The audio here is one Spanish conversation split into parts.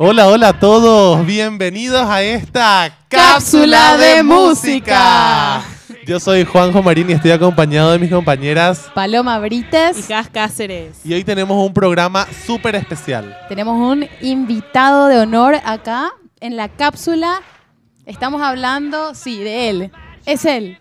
Hola, hola a todos, bienvenidos a esta Cápsula de música. Yo soy Juanjo Marín y estoy acompañado de mis compañeras. Paloma Brites. Y Gas Cáceres. Y hoy tenemos un programa súper especial. Tenemos un invitado de honor acá en la cápsula. Estamos hablando, sí, de él. Es él.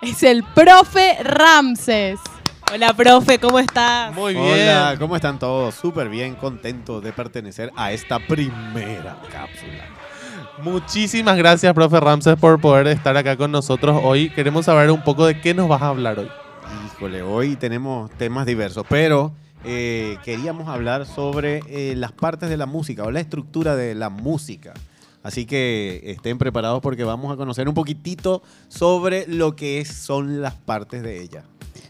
Es el profe Ramses. Hola, profe, ¿cómo estás? Muy bien. Hola, ¿cómo están todos? Súper bien, contentos de pertenecer a esta primera cápsula. Muchísimas gracias, profe Ramses, por poder estar acá con nosotros hoy. Queremos saber un poco de qué nos vas a hablar hoy. Híjole, hoy tenemos temas diversos, pero eh, queríamos hablar sobre eh, las partes de la música o la estructura de la música. Así que estén preparados porque vamos a conocer un poquitito sobre lo que son las partes de ella.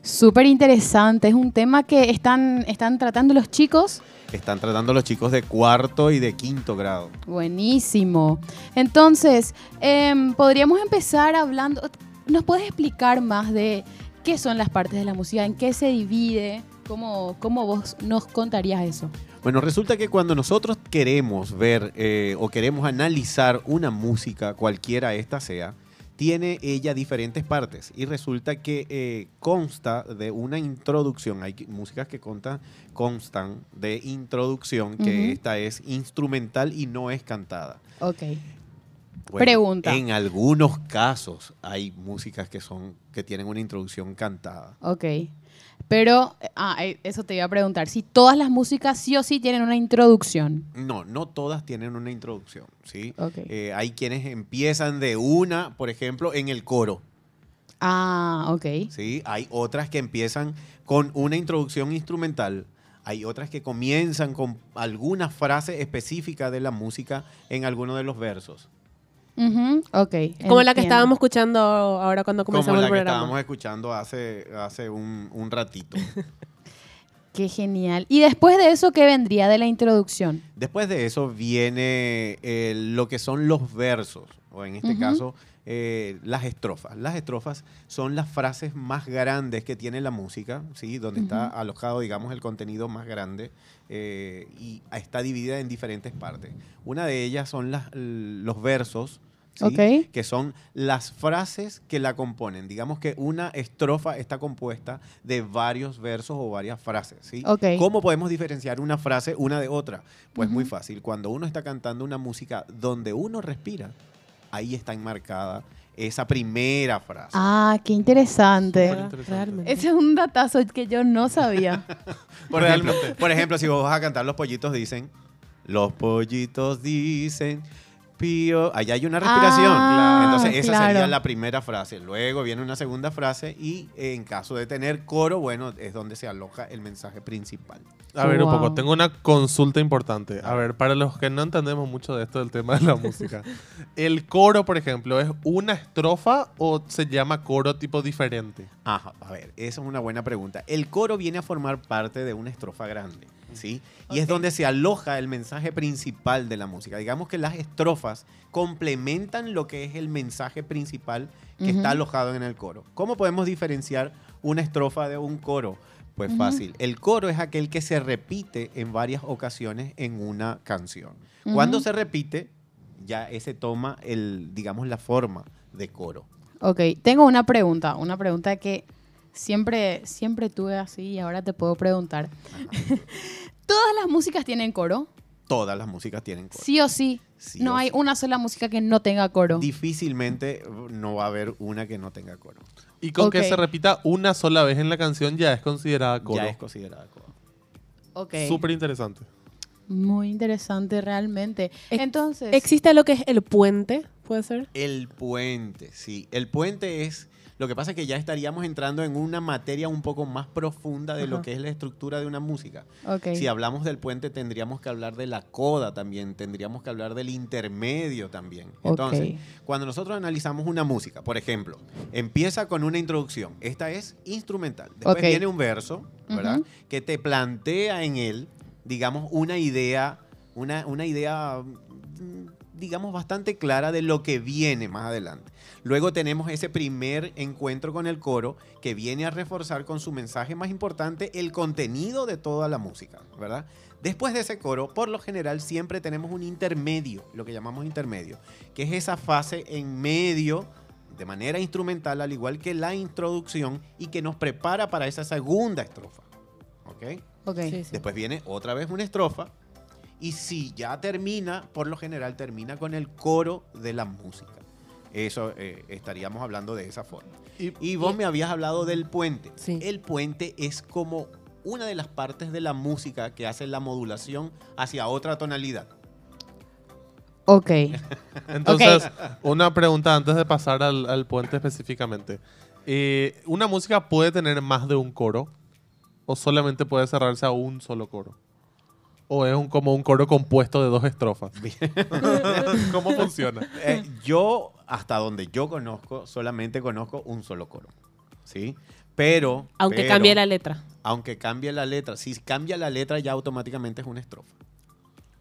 Súper interesante. Es un tema que están, están tratando los chicos. Están tratando los chicos de cuarto y de quinto grado. Buenísimo. Entonces, em, podríamos empezar hablando. ¿Nos puedes explicar más de qué son las partes de la música? ¿En qué se divide? ¿Cómo, cómo vos nos contarías eso? Bueno, resulta que cuando nosotros queremos ver eh, o queremos analizar una música, cualquiera esta sea, tiene ella diferentes partes y resulta que eh, consta de una introducción. Hay músicas que constan de introducción, que esta es instrumental y no es cantada. Ok. Bueno, Pregunta. En algunos casos hay músicas que son que tienen una introducción cantada. Ok. Pero, ah, eh, eso te iba a preguntar. Si todas las músicas sí o sí tienen una introducción. No, no todas tienen una introducción, ¿sí? Ok. Eh, hay quienes empiezan de una, por ejemplo, en el coro, Ah, ok. ¿sí? Hay otras que empiezan con una introducción instrumental. Hay otras que comienzan con alguna frase específica de la música en alguno de los versos. Ujú, ok. Como la que estábamos escuchando ahora cuando Como comenzamos la el que estábamos escuchando hace, hace un, un ratito. Qué genial. Y después de eso, ¿qué vendría de la introducción? Después de eso viene eh, lo que son los versos, o en este caso eh, las estrofas. Las estrofas son las frases más grandes que tiene la música, ¿sí? donde está alojado, digamos, el contenido más grande eh, y está dividida en diferentes partes. Una de ellas son las- los versos. ¿sí? Ok. que son las frases que la componen. Digamos que una estrofa está compuesta de varios versos o varias frases. ¿Cómo podemos diferenciar una frase una de otra? Pues muy Ujú. fácil. Cuando uno está cantando una música donde uno respira, ahí está enmarcada esa primera frase. Ah, qué interesante. Realmente. Ese es un datazo que yo no sabía. Por ejemplo, por ejemplo, si vos vas a cantar Los pollitos dicen, los pollitos dicen, pío, allá hay una respiración. Ah, Entonces esa claro. sería la primera frase. Luego viene una segunda frase y eh, en caso de tener coro, bueno, es donde se aloja el mensaje principal. A ver, un poco, tengo una consulta importante. A ver, para los que no entendemos mucho de esto del tema de la música, ¿el coro, por ejemplo, es una estrofa o se llama coro tipo diferente? Ajá, a ver, esa es una buena pregunta. El coro viene a formar parte de una estrofa grande, ¿sí? Y es donde se aloja el mensaje principal de la música. Digamos que las estrofas complementan lo que es el mensaje principal que está alojado en el coro. ¿Cómo podemos diferenciar una estrofa de un coro? Pues fácil. El coro es aquel que se repite en varias ocasiones en una canción. Cuando se repite, ya ese toma el, digamos, la forma de coro. Ok, tengo una pregunta, una pregunta que siempre, siempre tuve así y ahora te puedo preguntar. ¿Todas las músicas tienen coro? Todas las músicas tienen coro. Sí o sí. Sí no o hay sí. una sola música que no tenga coro. Difícilmente no va a haber una que no tenga coro. Y con que se repita una sola vez en la canción ya es considerada coro. Ya es considerada coro. Ok. Súper interesante. Muy interesante realmente. Ex- Entonces, ¿Existe lo que es el puente? ¿Puede ser? El puente, sí. El puente es. Lo que pasa es que ya estaríamos entrando en una materia un poco más profunda de lo que es la estructura de una música. ok. Si hablamos del puente, tendríamos que hablar de la coda también, tendríamos que hablar del intermedio también. Entonces, cuando nosotros analizamos una música, por ejemplo, empieza con una introducción. Esta es instrumental. Después viene un verso, ¿verdad? Que te plantea en él, digamos, una idea, una, una idea mm, digamos, bastante clara de lo que viene más adelante. Luego tenemos ese primer encuentro con el coro que viene a reforzar con su mensaje más importante el contenido de toda la música, ¿verdad? Después de ese coro, por lo general siempre tenemos un intermedio, lo que llamamos intermedio, que es esa fase en medio de manera instrumental, al igual que la introducción, y que nos prepara para esa segunda estrofa. ¿Ok? Ok. Sí, sí. Después viene otra vez una estrofa. Y si ya termina, por lo general termina con el coro de la música. Eso eh, estaríamos hablando de esa forma. Y, Y vos me habías hablado del puente. Sí. El puente es como una de las partes de la música que hace la modulación hacia otra tonalidad. Ok. Entonces, una pregunta antes de pasar al, al puente específicamente. Eh, ¿Una música puede tener más de un coro? ¿O solamente puede cerrarse a un solo coro? ¿O es un, como un coro compuesto de dos estrofas? ¿Cómo funciona? Eh, yo, hasta donde yo conozco, solamente conozco un solo coro. ¿Sí? Pero. Aunque pero- cambie la letra. Aunque cambie la letra. Si cambia la letra, ya automáticamente es una estrofa.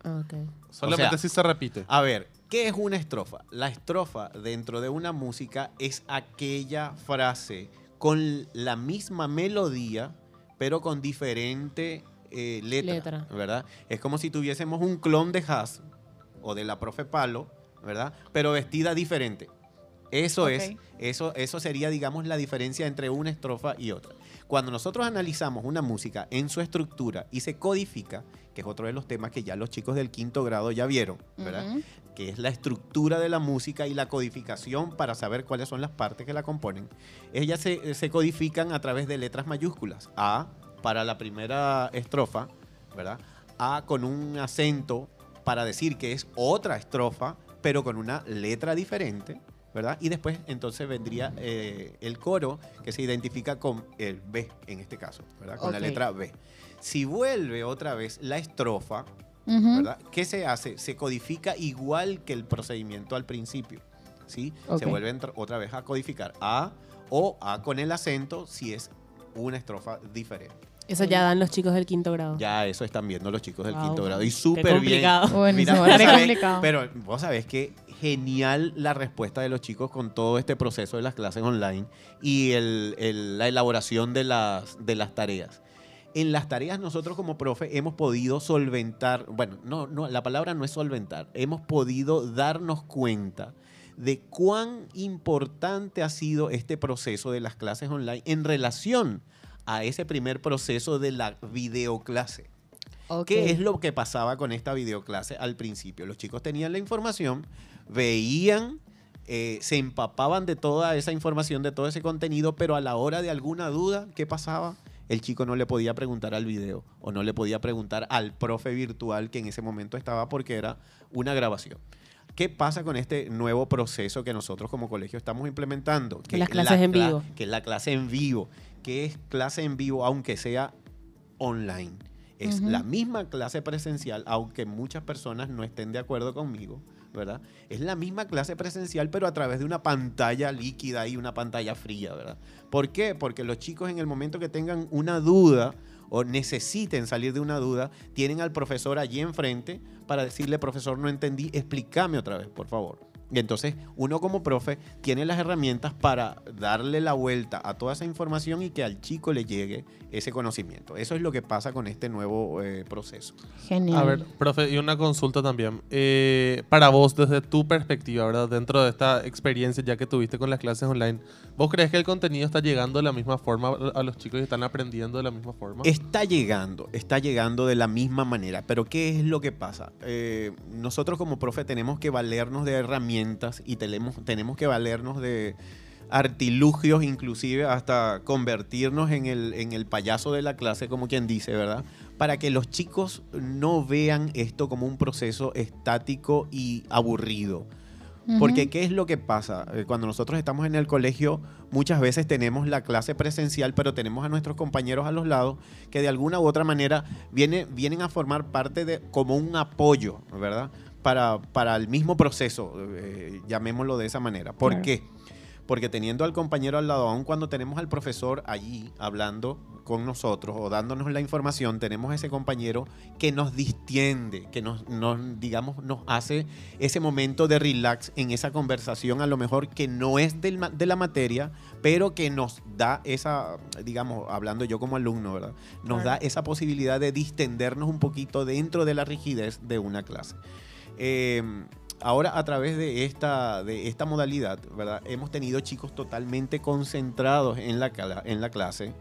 Ah, ok. Solamente sea, si se repite. A ver, ¿qué es una estrofa? La estrofa dentro de una música es aquella frase con la misma melodía, pero con diferente eh, letra, Letra. ¿verdad? Es como si tuviésemos un clon de Haas o de la profe Palo, ¿verdad? Pero vestida diferente. Eso es, eso, eso sería, digamos, la diferencia entre una estrofa y otra. Cuando nosotros analizamos una música en su estructura y se codifica, que es otro de los temas que ya los chicos del quinto grado ya vieron, ¿verdad? Ujú. Que es la estructura de la música y la codificación para saber cuáles son las partes que la componen. Ellas se, se codifican a través de letras mayúsculas. A para la primera estrofa, ¿verdad? A con un acento para decir que es otra estrofa, pero con una letra diferente, ¿verdad? Y después entonces vendría eh, el coro que se identifica con el B en este caso, ¿verdad? Con la letra B. Si vuelve otra vez la estrofa, Ujú. ¿verdad? ¿Qué se hace? Se codifica igual que el procedimiento al principio. ¿sí? Ok. Se vuelve otra vez a codificar A o A con el acento si es una estrofa diferente. Eso ya dan los chicos del quinto grado. Ya eso están viendo los chicos del Wow. quinto grado. Y súper bien. Mira, vos sabés- complicado. Pero vos sabés que genial la respuesta de los chicos con todo este proceso de las clases online y el- el- la elaboración de las, de las tareas. En las tareas nosotros como profe hemos podido solventar, bueno, no, no, la palabra no es solventar, hemos podido darnos cuenta de cuán importante ha sido este proceso de las clases online en relación a ese primer proceso de la videoclase. Ok. ¿Qué es lo que pasaba con esta videoclase al principio? Los chicos tenían la información, veían, eh, se empapaban de toda esa información, de todo ese contenido, pero a la hora de alguna duda, ¿qué pasaba? El chico no le podía preguntar al video o no le podía preguntar al profe virtual que en ese momento estaba porque era una grabación. ¿Qué pasa con este nuevo proceso que nosotros como colegio estamos implementando? Que Las es la clases en vivo. Que es la clase en vivo. que es clase en vivo aunque sea online? Es la misma clase presencial, aunque muchas personas no estén de acuerdo conmigo, Es la misma clase presencial, pero a través de una pantalla líquida y una pantalla fría, ¿verdad? ¿Por qué? Porque los chicos en el momento que tengan una duda o necesiten salir de una duda, tienen al profesor allí enfrente para decirle, profesor, no entendí, explícame otra vez, por favor. Y entonces uno como profe tiene las herramientas para darle la vuelta a toda esa información y que al chico le llegue ese conocimiento. Eso es lo que pasa con este nuevo eh, proceso. Genial. A ver, profe, y una consulta también. Eh, para vos, desde tu perspectiva, ¿verdad? Dentro de esta experiencia ya que tuviste con las clases online, ¿vos crees que el contenido está llegando de la misma forma a los chicos y están aprendiendo de la misma forma? Está llegando, está llegando de la misma manera, pero ¿qué es lo que pasa? Eh, nosotros como profe tenemos que valernos de herramientas y tenemos, tenemos que valernos de artilugios, inclusive hasta convertirnos en el, en el payaso de la clase, como quien dice, ¿verdad? Para que los chicos no vean esto como un proceso estático y aburrido. Porque ¿qué es lo que pasa? Eh, Cuando nosotros estamos en el colegio, muchas veces tenemos la clase presencial, pero tenemos a nuestros compañeros a los lados que de alguna u otra manera viene, vienen a formar parte de como un apoyo, ¿verdad? Para, para el mismo proceso, eh, llamémoslo de esa manera. ¿Por Claro. qué? porque teniendo al compañero al lado, aun cuando tenemos al profesor allí hablando con nosotros o dándonos la información, tenemos ese compañero que nos distiende, que nos, nos, digamos, nos hace ese momento de relax en esa conversación, a lo mejor que no es del de la materia, pero que nos da esa, digamos, hablando yo como alumno, ¿verdad? Nos Claro. da esa posibilidad de distendernos un poquito dentro de la rigidez de una clase. Eh, ahora, a través de esta, de esta modalidad, ¿verdad? Hemos tenido chicos totalmente concentrados en la, en la clase.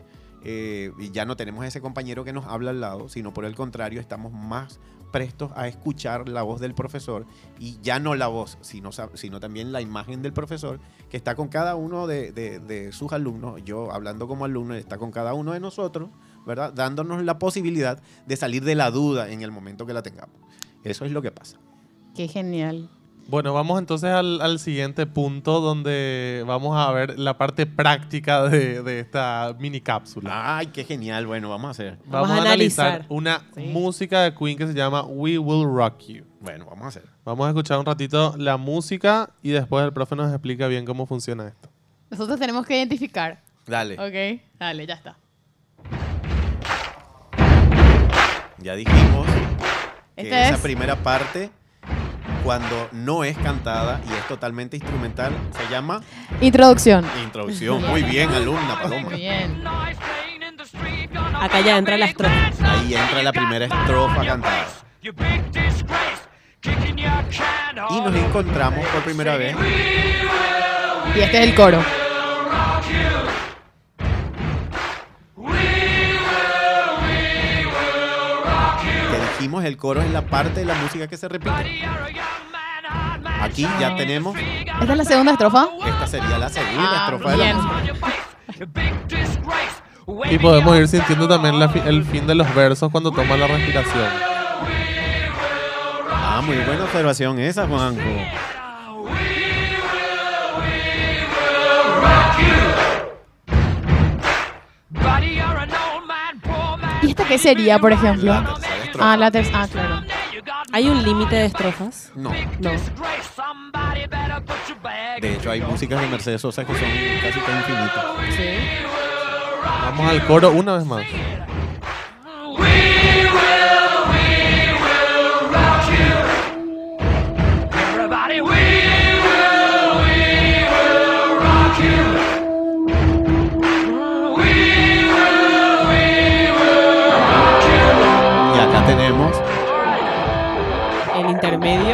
eh, y ya no tenemos ese compañero que nos habla al lado, sino por el contrario, estamos más prestos a escuchar la voz del profesor y ya no la voz, sino, sino también la imagen del profesor que está con cada uno de, de- de sus alumnos. Yo hablando como alumno, está con cada uno de nosotros, ¿verdad? Dándonos la posibilidad de salir de la duda en el momento que la tengamos. Eso es lo que pasa. Qué genial. Bueno, vamos entonces al, al siguiente punto donde vamos a ver la parte práctica de, de esta mini cápsula. Ay, qué genial. Bueno, vamos a hacer. Vamos, Vamos a a analizar analizar. una Sí. música de Queen que se llama We Will Rock You. Bueno, vamos a hacer. Vamos a escuchar un ratito la música y después el profe nos explica bien cómo funciona esto. Nosotros tenemos que identificar. Dale. Ok, dale, ya está. Ya dijimos que Esta esa es- primera parte, cuando no es cantada y es totalmente instrumental, se llama Introducción. introducción. Muy bien, alumna Paloma. Muy bien. Acá ya entra la estrofa. Ahí entra la primera estrofa cantada. Y nos encontramos por primera vez Y este es el coro. Dijimos el coro es la parte de la música que se repite. Aquí ya tenemos, ¿Esta es la segunda estrofa? esta sería la segunda Ah, estrofa de la bien. música. Y podemos ir sintiendo también la fi- el fin de los versos cuando toma la respiración. Ah, muy buena observación esa, Juanjo. ¿Y esta qué sería, por ejemplo? La estrofa. Ah, la tercera. Ah, claro. ¿Hay un límite de estrofas? No. No. De hecho, hay músicas de Mercedes Sosa que son casi que infinitas. Sí. Vamos al coro una vez más. Y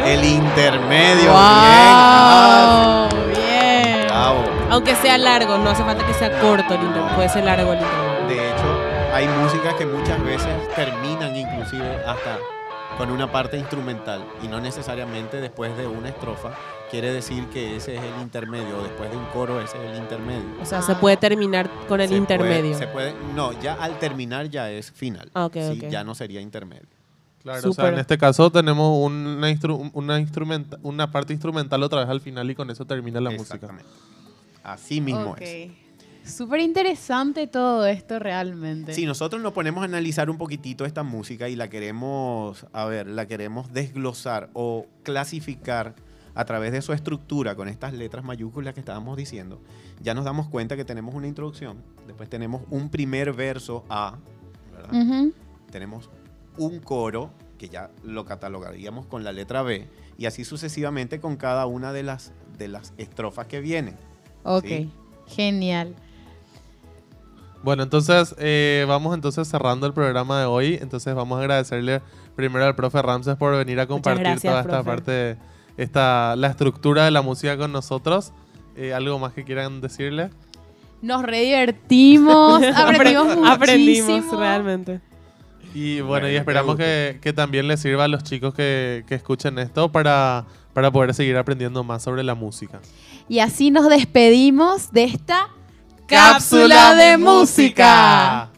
el intermedio. ¡Wow! Bien. Bien. Bravo. Aunque sea largo, no hace falta que sea corto el intermedio. Puede ser largo el intermedio. De hecho, hay músicas que muchas veces terminan inclusive hasta con una parte instrumental y no necesariamente después de una estrofa quiere decir que ese es el intermedio después de un coro ese es el intermedio. O sea, se puede terminar con el Se puede- intermedio. se puede, no, ya al terminar ya es final. Ah, ok, Sí, ya no sería intermedio. Claro, o sea, en este caso tenemos una, instru- una, instrumenta- una parte instrumental otra vez al final y con eso termina la música. Exactamente. Así mismo Ok. es. Súper interesante todo esto realmente. Si nosotros nos ponemos a analizar un poquitito esta música y la queremos, a ver, la queremos desglosar o clasificar a través de su estructura con estas letras mayúsculas que estábamos diciendo, ya nos damos cuenta que tenemos una introducción, después tenemos un primer verso A, ¿verdad? Ujú. tenemos un coro que ya lo catalogaríamos con la letra B y así sucesivamente con cada una de las, de las estrofas que vienen. Ok. Sí. Genial. Bueno, entonces eh, vamos entonces cerrando el programa de hoy. Entonces vamos a agradecerle primero al profe Ramses por venir a compartir gracias, toda esta profe. parte, esta, la estructura de la música con nosotros. Eh, ¿Algo más que quieran decirle? Nos re divertimos, aprendimos muchísimo. Aprendimos realmente. Y bueno, Bueno, y esperamos que, que también les sirva a los chicos que, que escuchen esto para, para poder seguir aprendiendo más sobre la música. Y así nos despedimos de esta cápsula de música.